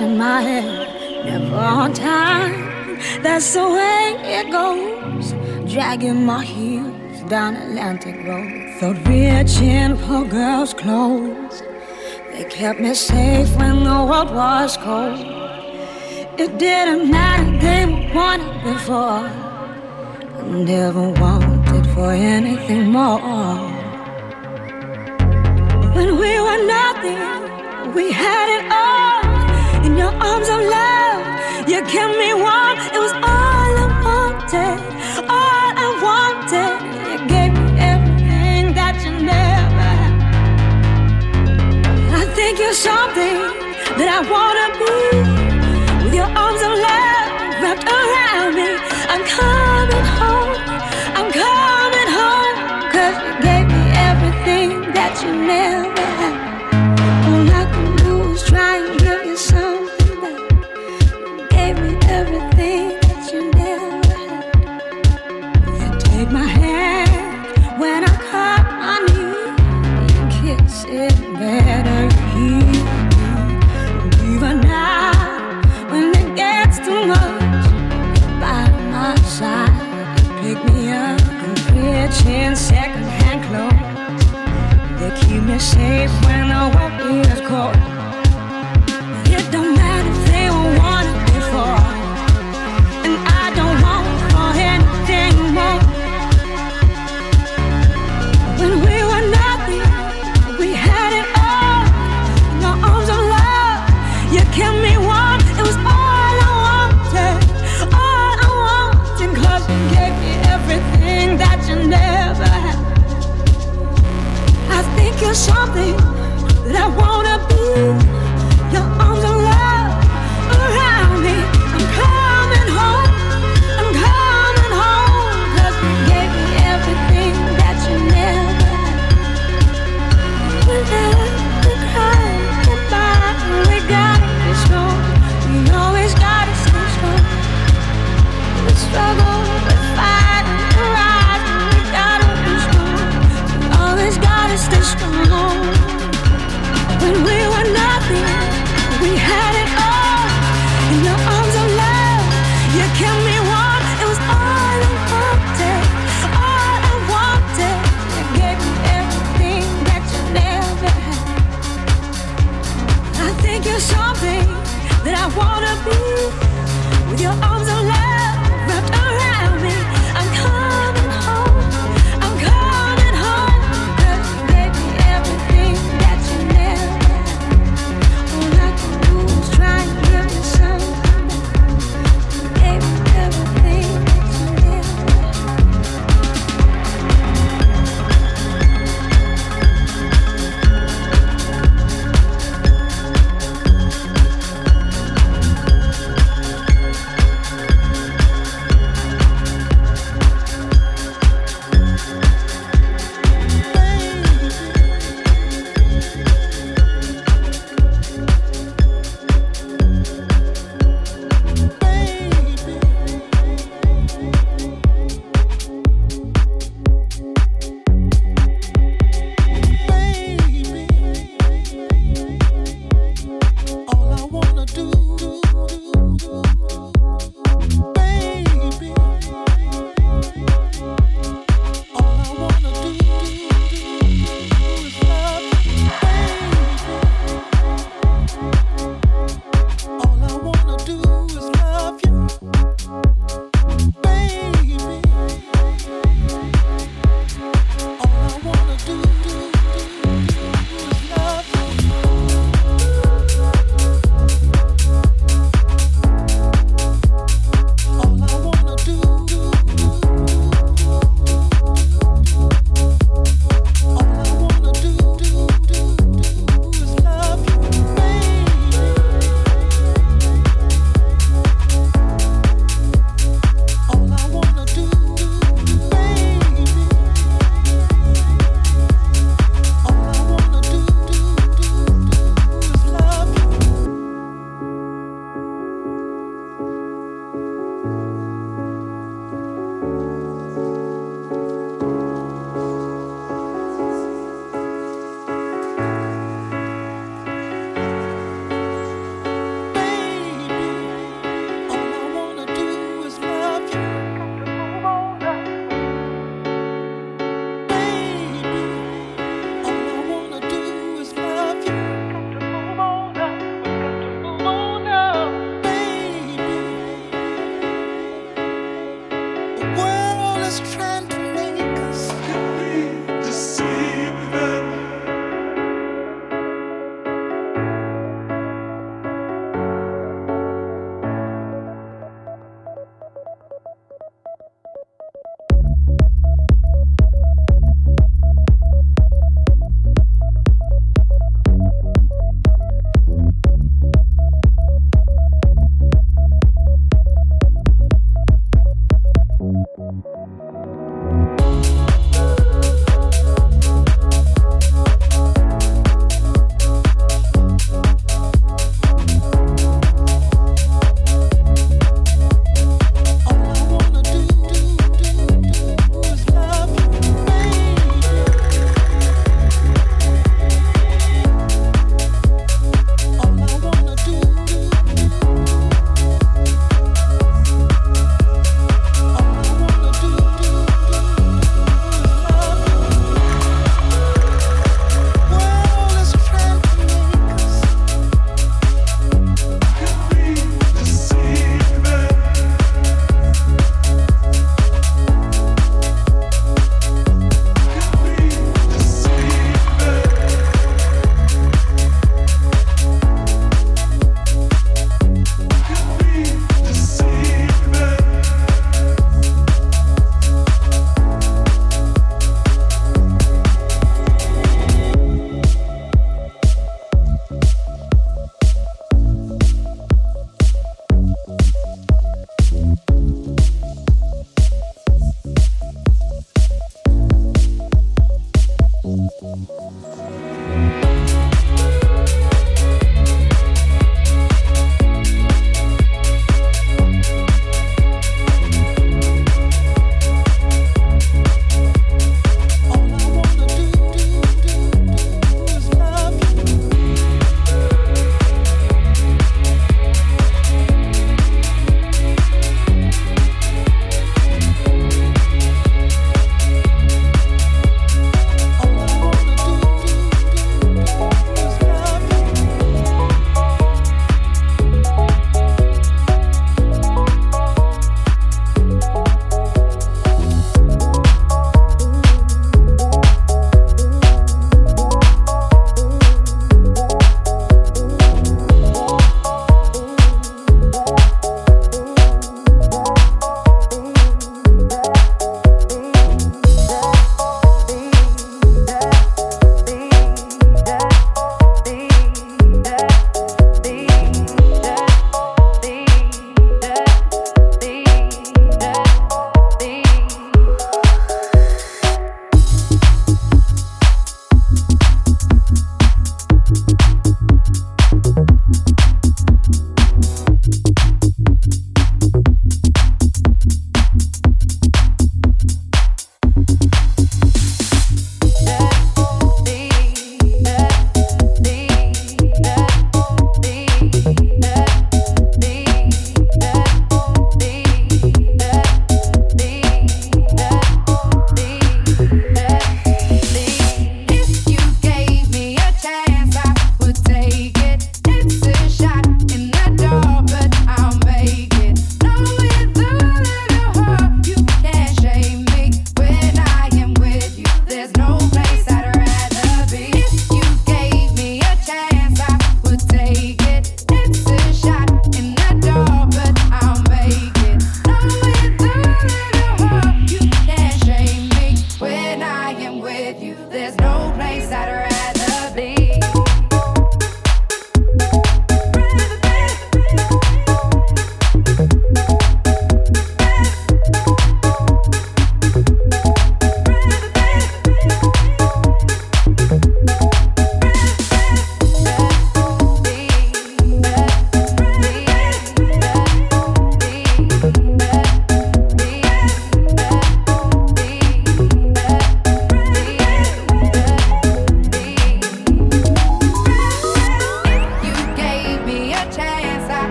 in my head, never on time. That's the way it goes. Dragging my heels down Atlantic Road. Thought reaching for girls' clothes. They kept me safe when the world was cold. It didn't matter, they were wanted before. I never wanted for anything more. there's something that I wanna be with your arms of love wrapped around me. I'm coming home, I'm coming home, cause you gave me everything that you never.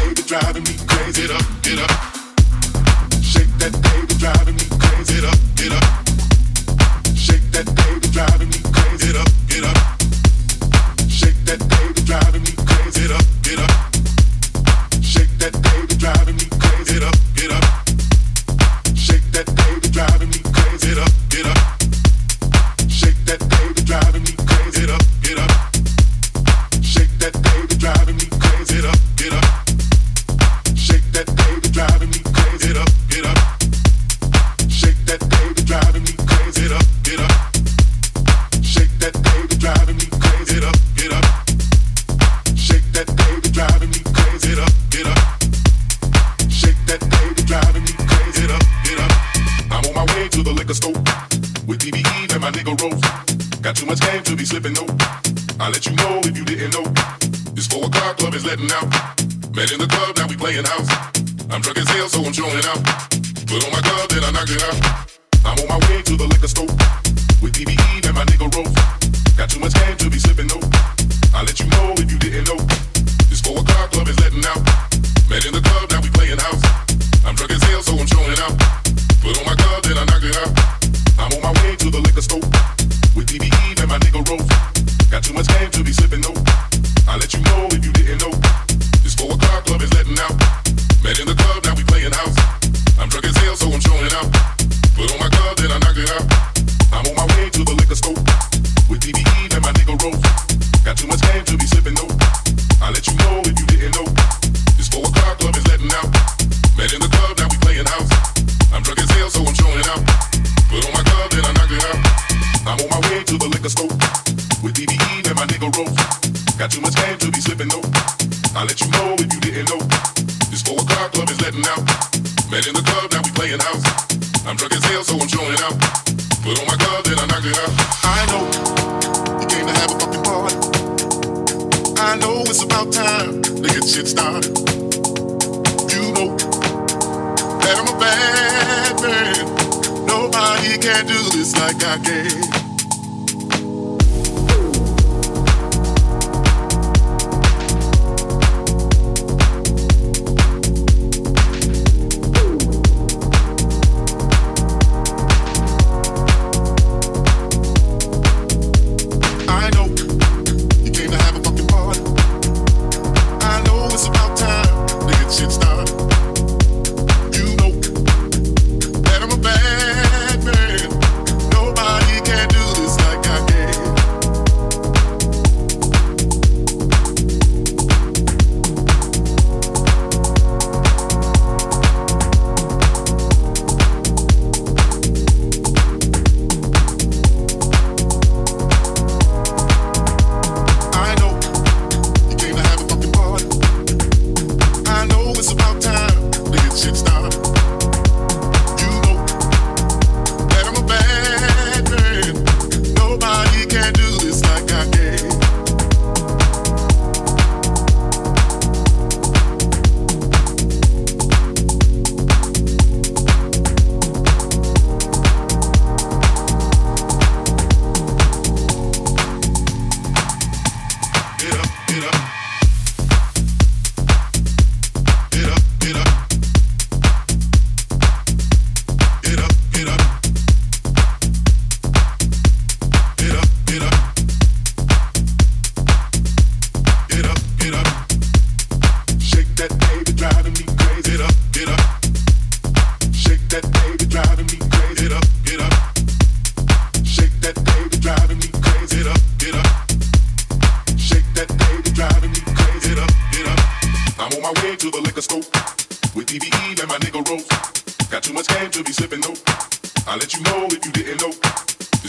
baby driving me crazy. Get up, get up. Shake that baby driving me crazy. Get up, get up. Shake that baby driving me crazy. Get up, get up. Shake that baby driving me driving me it's about time to get shit started. You know that I'm a bad man. Nobody can do this like I can.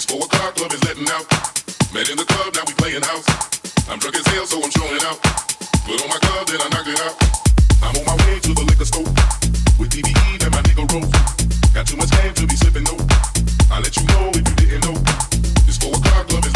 It's four o'clock, club is letting out. Met in the club, now we playing house. I'm drunk as hell, so I'm showing out. Put on my club, then I knock it out. I'm on my way to the liquor store with DBE and my nigga Rose. Got too much game to be slipping though. I let you know if you didn't know. It's four o'clock, club is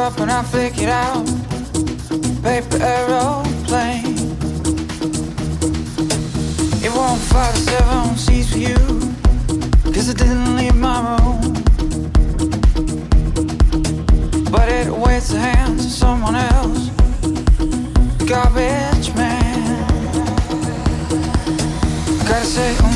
up and I figured out paper aeroplane. It won't fly to seven seas for you, cause it didn't leave my room. But it waits the hands of someone else, garbage man. Gotta say,